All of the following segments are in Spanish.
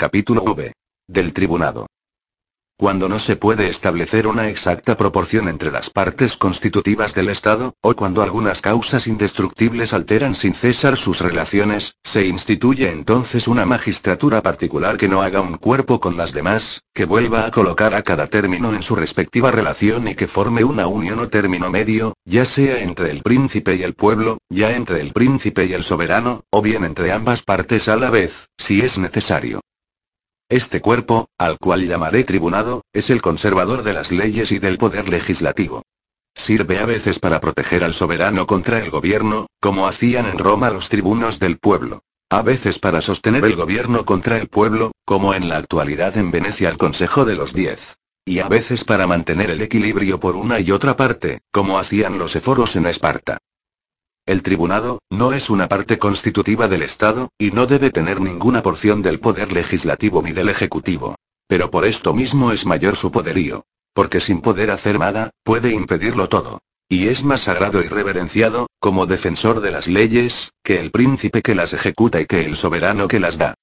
Capítulo V. Del tribunado. Cuando no se puede establecer una exacta proporción entre las partes constitutivas del Estado, o cuando algunas causas indestructibles alteran sin cesar sus relaciones, se instituye entonces una magistratura particular que no haga un cuerpo con las demás, que vuelva a colocar a cada término en su respectiva relación y que forme una unión o término medio, ya sea entre el príncipe y el pueblo, ya entre el príncipe y el soberano, o bien entre ambas partes a la vez, si es necesario. Este cuerpo, al cual llamaré tribunado, es el conservador de las leyes y del poder legislativo. Sirve a veces para proteger al soberano contra el gobierno, como hacían en Roma los tribunos del pueblo. A veces para sostener el gobierno contra el pueblo, como en la actualidad en Venecia el Consejo de los Diez. Y a veces para mantener el equilibrio por una y otra parte, como hacían los eforos en Esparta. El tribunado, no es una parte constitutiva del Estado, y no debe tener ninguna porción del poder legislativo ni del ejecutivo. Pero por esto mismo es mayor su poderío. Porque sin poder hacer nada, puede impedirlo todo. Y es más sagrado y reverenciado, como defensor de las leyes, que el príncipe que las ejecuta y que el soberano que las da.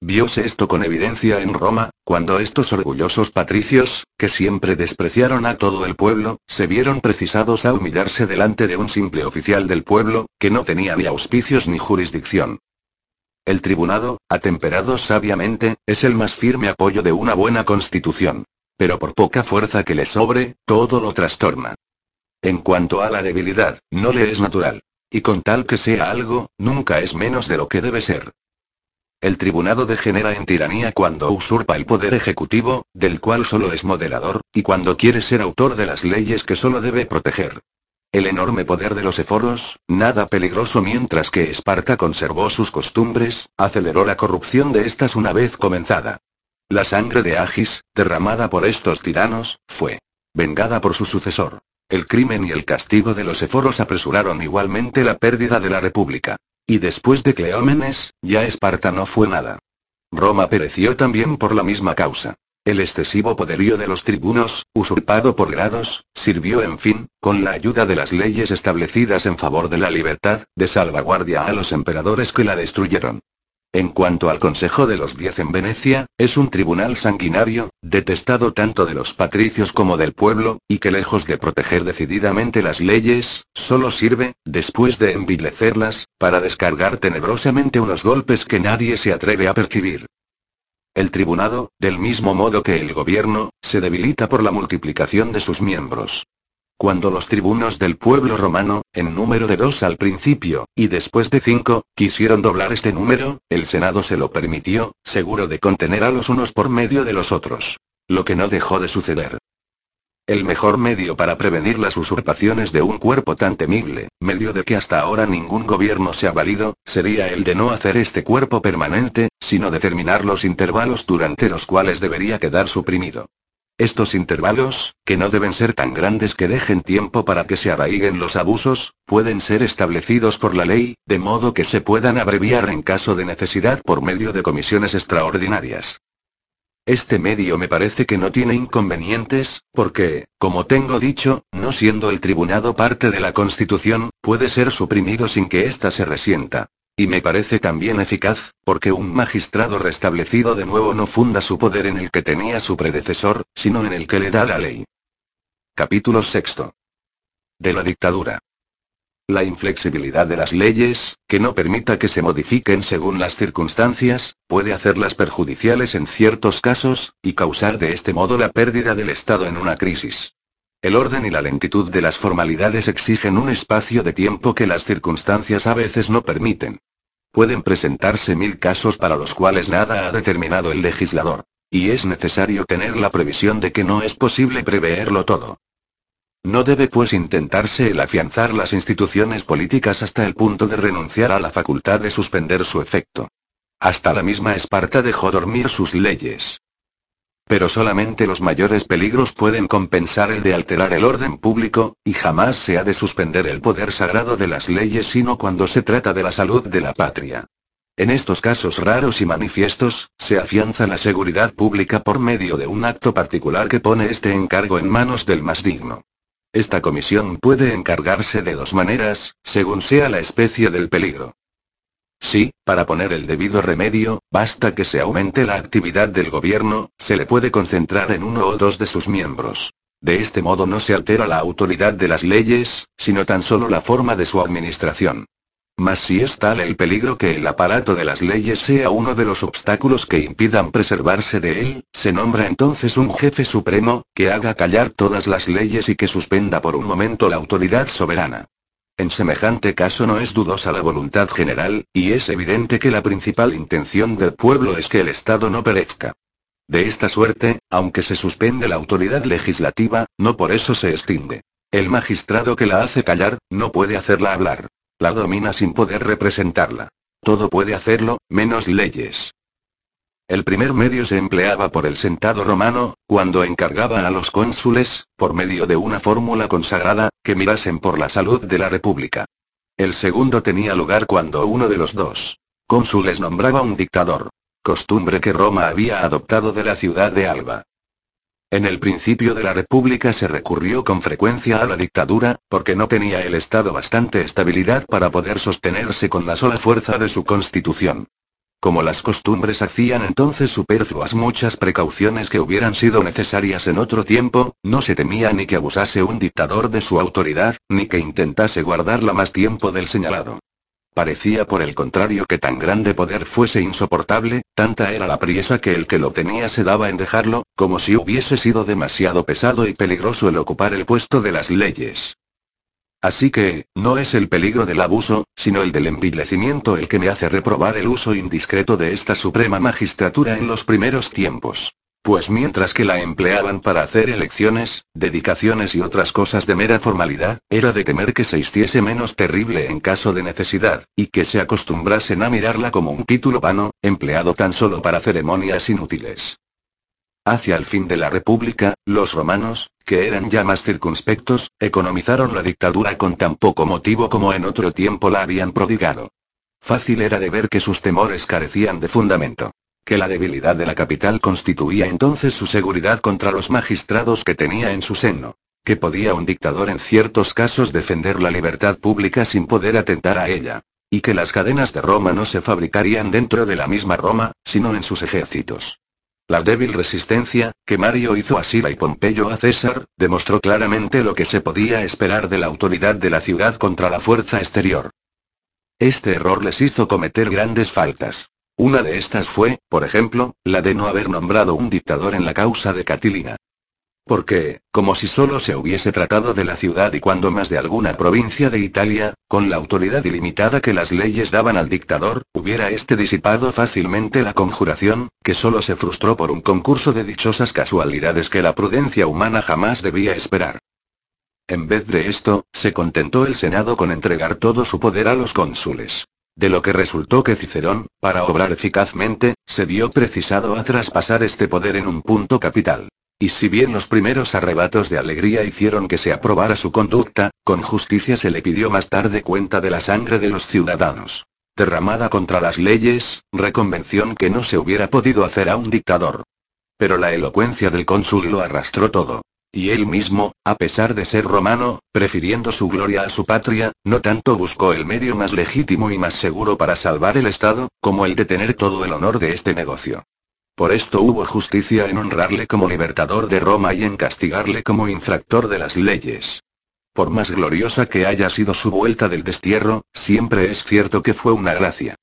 Viose esto con evidencia en Roma, cuando estos orgullosos patricios, que siempre despreciaron a todo el pueblo, se vieron precisados a humillarse delante de un simple oficial del pueblo, que no tenía ni auspicios ni jurisdicción. El tribunado, atemperado sabiamente, es el más firme apoyo de una buena constitución. Pero por poca fuerza que le sobre, todo lo trastorna. En cuanto a la debilidad, no le es natural. Y con tal que sea algo, nunca es menos de lo que debe ser. El tribunado degenera en tiranía cuando usurpa el poder ejecutivo, del cual solo es moderador, y cuando quiere ser autor de las leyes que solo debe proteger. El enorme poder de los eforos, nada peligroso mientras que Esparta conservó sus costumbres, aceleró la corrupción de estas una vez comenzada. La sangre de Agis, derramada por estos tiranos, fue vengada por su sucesor. El crimen y el castigo de los eforos apresuraron igualmente la pérdida de la república. Y después de Cleómenes, ya Esparta no fue nada. Roma pereció también por la misma causa. El excesivo poderío de los tribunos, usurpado por grados, sirvió en fin, con la ayuda de las leyes establecidas en favor de la libertad, de salvaguardia a los emperadores que la destruyeron. En cuanto al Consejo de los Diez en Venecia, es un tribunal sanguinario, detestado tanto de los patricios como del pueblo, y que lejos de proteger decididamente las leyes, solo sirve, después de envilecerlas, para descargar tenebrosamente unos golpes que nadie se atreve a percibir. El tribunado, del mismo modo que el gobierno, se debilita por la multiplicación de sus miembros. Cuando los tribunos del pueblo romano, en número de dos al principio, y después de cinco, quisieron doblar este número, el Senado se lo permitió, seguro de contener a los unos por medio de los otros. Lo que no dejó de suceder. El mejor medio para prevenir las usurpaciones de un cuerpo tan temible, medio de que hasta ahora ningún gobierno se ha valido, sería el de no hacer este cuerpo permanente, sino determinar los intervalos durante los cuales debería quedar suprimido. Estos intervalos, que no deben ser tan grandes que dejen tiempo para que se arraiguen los abusos, pueden ser establecidos por la ley, de modo que se puedan abreviar en caso de necesidad por medio de comisiones extraordinarias. Este medio me parece que no tiene inconvenientes, porque, como tengo dicho, no siendo el tribunado parte de la Constitución, puede ser suprimido sin que ésta se resienta. Y me parece también eficaz, porque un magistrado restablecido de nuevo no funda su poder en el que tenía su predecesor, sino en el que le da la ley. Capítulo sexto. De la dictadura. La inflexibilidad de las leyes, que no permita que se modifiquen según las circunstancias, puede hacerlas perjudiciales en ciertos casos, y causar de este modo la pérdida del Estado en una crisis. El orden y la lentitud de las formalidades exigen un espacio de tiempo que las circunstancias a veces no permiten. Pueden presentarse mil casos para los cuales nada ha determinado el legislador. Y es necesario tener la previsión de que no es posible preverlo todo. No debe pues intentarse el afianzar las instituciones políticas hasta el punto de renunciar a la facultad de suspender su efecto. Hasta la misma Esparta dejó dormir sus leyes. Pero solamente los mayores peligros pueden compensar el de alterar el orden público, y jamás se ha de suspender el poder sagrado de las leyes sino cuando se trata de la salud de la patria. En estos casos raros y manifiestos, se afianza la seguridad pública por medio de un acto particular que pone este encargo en manos del más digno. Esta comisión puede encargarse de dos maneras, según sea la especie del peligro. Sí, para poner el debido remedio, basta que se aumente la actividad del gobierno, se le puede concentrar en uno o dos de sus miembros. De este modo no se altera la autoridad de las leyes, sino tan solo la forma de su administración. Mas si es tal el peligro que el aparato de las leyes sea uno de los obstáculos que impidan preservarse de él, se nombra entonces un jefe supremo, que haga callar todas las leyes y que suspenda por un momento la autoridad soberana. En semejante caso no es dudosa la voluntad general, y es evidente que la principal intención del pueblo es que el Estado no perezca. De esta suerte, aunque se suspende la autoridad legislativa, no por eso se extingue. El magistrado que la hace callar, no puede hacerla hablar. La domina sin poder representarla. Todo puede hacerlo, menos leyes. El primer medio se empleaba por el sentado romano, cuando encargaba a los cónsules, por medio de una fórmula consagrada, que mirasen por la salud de la república. El segundo tenía lugar cuando uno de los dos cónsules nombraba un dictador. Costumbre que Roma había adoptado de la ciudad de Alba. En el principio de la República se recurrió con frecuencia a la dictadura, porque no tenía el Estado bastante estabilidad para poder sostenerse con la sola fuerza de su constitución. Como las costumbres hacían entonces superfluas muchas precauciones que hubieran sido necesarias en otro tiempo, no se temía ni que abusase un dictador de su autoridad, ni que intentase guardarla más tiempo del señalado. Parecía por el contrario que tan grande poder fuese insoportable, tanta era la priesa que el que lo tenía se daba en dejarlo, como si hubiese sido demasiado pesado y peligroso el ocupar el puesto de las leyes. Así que, no es el peligro del abuso, sino el del envilecimiento el que me hace reprobar el uso indiscreto de esta suprema magistratura en los primeros tiempos. Pues mientras que la empleaban para hacer elecciones, dedicaciones y otras cosas de mera formalidad, era de temer que se hiciese menos terrible en caso de necesidad, y que se acostumbrasen a mirarla como un título vano, empleado tan solo para ceremonias inútiles. Hacia el fin de la República, los romanos, que eran ya más circunspectos, economizaron la dictadura con tan poco motivo como en otro tiempo la habían prodigado. Fácil era de ver que sus temores carecían de fundamento. Que la debilidad de la capital constituía entonces su seguridad contra los magistrados que tenía en su seno. Que podía un dictador en ciertos casos defender la libertad pública sin poder atentar a ella. Y que las cadenas de Roma no se fabricarían dentro de la misma Roma, sino en sus ejércitos. La débil resistencia, que Mario hizo a Sila y Pompeyo a César, demostró claramente lo que se podía esperar de la autoridad de la ciudad contra la fuerza exterior. Este error les hizo cometer grandes faltas. Una de estas fue, por ejemplo, la de no haber nombrado un dictador en la causa de Catilina. Porque, como si solo se hubiese tratado de la ciudad y cuando más de alguna provincia de Italia, con la autoridad ilimitada que las leyes daban al dictador, hubiera éste disipado fácilmente la conjuración, que solo se frustró por un concurso de dichosas casualidades que la prudencia humana jamás debía esperar. En vez de esto, se contentó el Senado con entregar todo su poder a los cónsules. De lo que resultó que Cicerón, para obrar eficazmente, se vio precisado a traspasar este poder en un punto capital. Y si bien los primeros arrebatos de alegría hicieron que se aprobara su conducta, con justicia se le pidió más tarde cuenta de la sangre de los ciudadanos. Derramada contra las leyes, reconvención que no se hubiera podido hacer a un dictador. Pero la elocuencia del cónsul lo arrastró todo. Y él mismo, a pesar de ser romano, prefiriendo su gloria a su patria, no tanto buscó el medio más legítimo y más seguro para salvar el Estado, como el de tener todo el honor de este negocio. Por esto hubo justicia en honrarle como libertador de Roma y en castigarle como infractor de las leyes. Por más gloriosa que haya sido su vuelta del destierro, siempre es cierto que fue una gracia.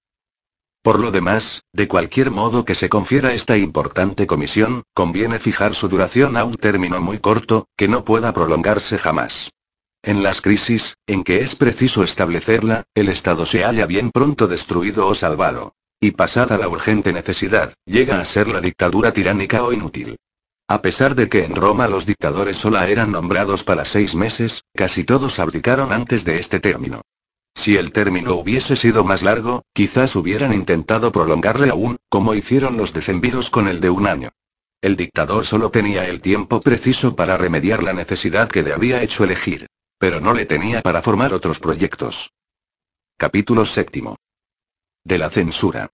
Por lo demás, de cualquier modo que se confiera esta importante comisión, conviene fijar su duración a un término muy corto, que no pueda prolongarse jamás. En las crisis, en que es preciso establecerla, el Estado se halla bien pronto destruido o salvado. Y pasada la urgente necesidad, llega a ser la dictadura tiránica o inútil. A pesar de que en Roma los dictadores solo eran nombrados para seis meses, casi todos abdicaron antes de este término. Si el término hubiese sido más largo, quizás hubieran intentado prolongarle aún, como hicieron los decemviros con el de un año. El dictador solo tenía el tiempo preciso para remediar la necesidad que le había hecho elegir. Pero no le tenía para formar otros proyectos. Capítulo séptimo. De la censura.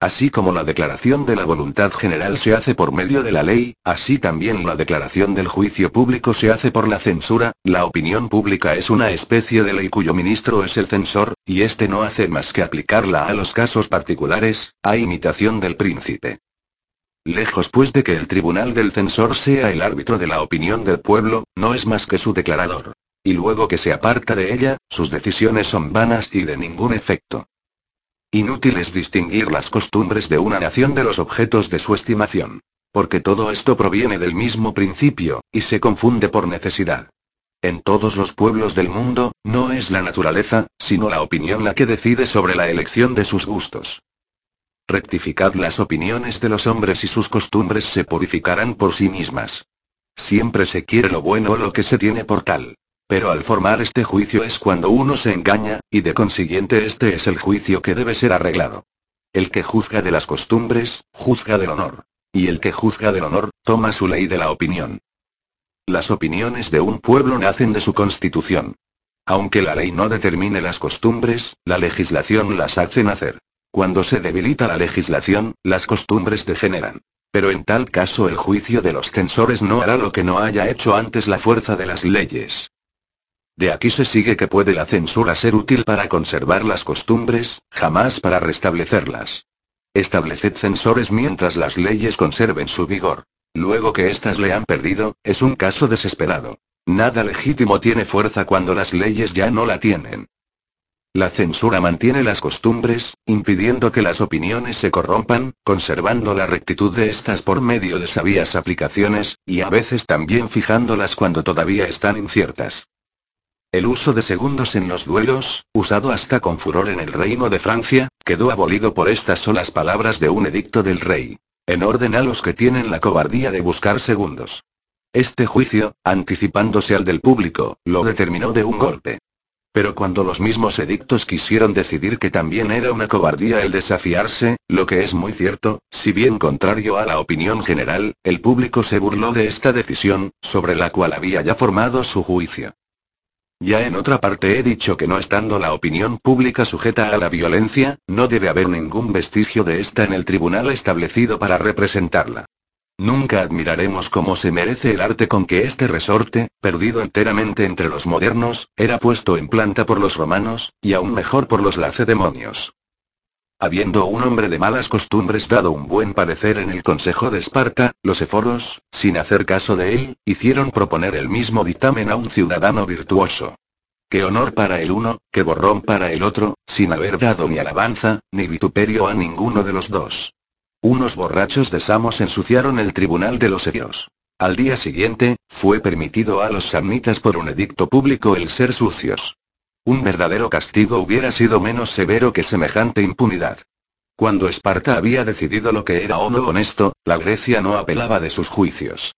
Así como la declaración de la voluntad general se hace por medio de la ley, así también la declaración del juicio público se hace por la censura, la opinión pública es una especie de ley cuyo ministro es el censor, y éste no hace más que aplicarla a los casos particulares, a imitación del príncipe. Lejos pues de que el tribunal del censor sea el árbitro de la opinión del pueblo, no es más que su declarador. Y luego que se aparta de ella, sus decisiones son vanas y de ningún efecto. Inútil es distinguir las costumbres de una nación de los objetos de su estimación. Porque todo esto proviene del mismo principio, y se confunde por necesidad. En todos los pueblos del mundo, no es la naturaleza, sino la opinión la que decide sobre la elección de sus gustos. Rectificad las opiniones de los hombres y sus costumbres se purificarán por sí mismas. Siempre se quiere lo bueno o lo que se tiene por tal. Pero al formar este juicio es cuando uno se engaña, y de consiguiente este es el juicio que debe ser arreglado. El que juzga de las costumbres, juzga del honor. Y el que juzga del honor, toma su ley de la opinión. Las opiniones de un pueblo nacen de su constitución. Aunque la ley no determine las costumbres, la legislación las hace nacer. Cuando se debilita la legislación, las costumbres degeneran. Pero en tal caso el juicio de los censores no hará lo que no haya hecho antes la fuerza de las leyes. De aquí se sigue que puede la censura ser útil para conservar las costumbres, jamás para restablecerlas. Estableced censores mientras las leyes conserven su vigor. Luego que éstas le han perdido, es un caso desesperado. Nada legítimo tiene fuerza cuando las leyes ya no la tienen. La censura mantiene las costumbres, impidiendo que las opiniones se corrompan, conservando la rectitud de estas por medio de sabias aplicaciones, y a veces también fijándolas cuando todavía están inciertas. El uso de segundos en los duelos, usado hasta con furor en el reino de Francia, quedó abolido por estas solas palabras de un edicto del rey. En orden a los que tienen la cobardía de buscar segundos. Este juicio, anticipándose al del público, lo determinó de un golpe. Pero cuando los mismos edictos quisieron decidir que también era una cobardía el desafiarse, lo que es muy cierto, si bien contrario a la opinión general, el público se burló de esta decisión, sobre la cual había ya formado su juicio. Ya en otra parte he dicho que no estando la opinión pública sujeta a la violencia, no debe haber ningún vestigio de esta en el tribunal establecido para representarla. Nunca admiraremos cómo se merece el arte con que este resorte, perdido enteramente entre los modernos, era puesto en planta por los romanos, y aún mejor por los lacedemonios. Habiendo un hombre de malas costumbres dado un buen parecer en el Consejo de Esparta, los eforos, sin hacer caso de él, hicieron proponer el mismo dictamen a un ciudadano virtuoso. Qué honor para el uno, qué borrón para el otro, sin haber dado ni alabanza, ni vituperio a ninguno de los dos. Unos borrachos de Samos ensuciaron el tribunal de los edios. Al día siguiente, fue permitido a los samnitas por un edicto público el ser sucios. Un verdadero castigo hubiera sido menos severo que semejante impunidad. Cuando Esparta había decidido lo que era o no honesto, la Grecia no apelaba de sus juicios.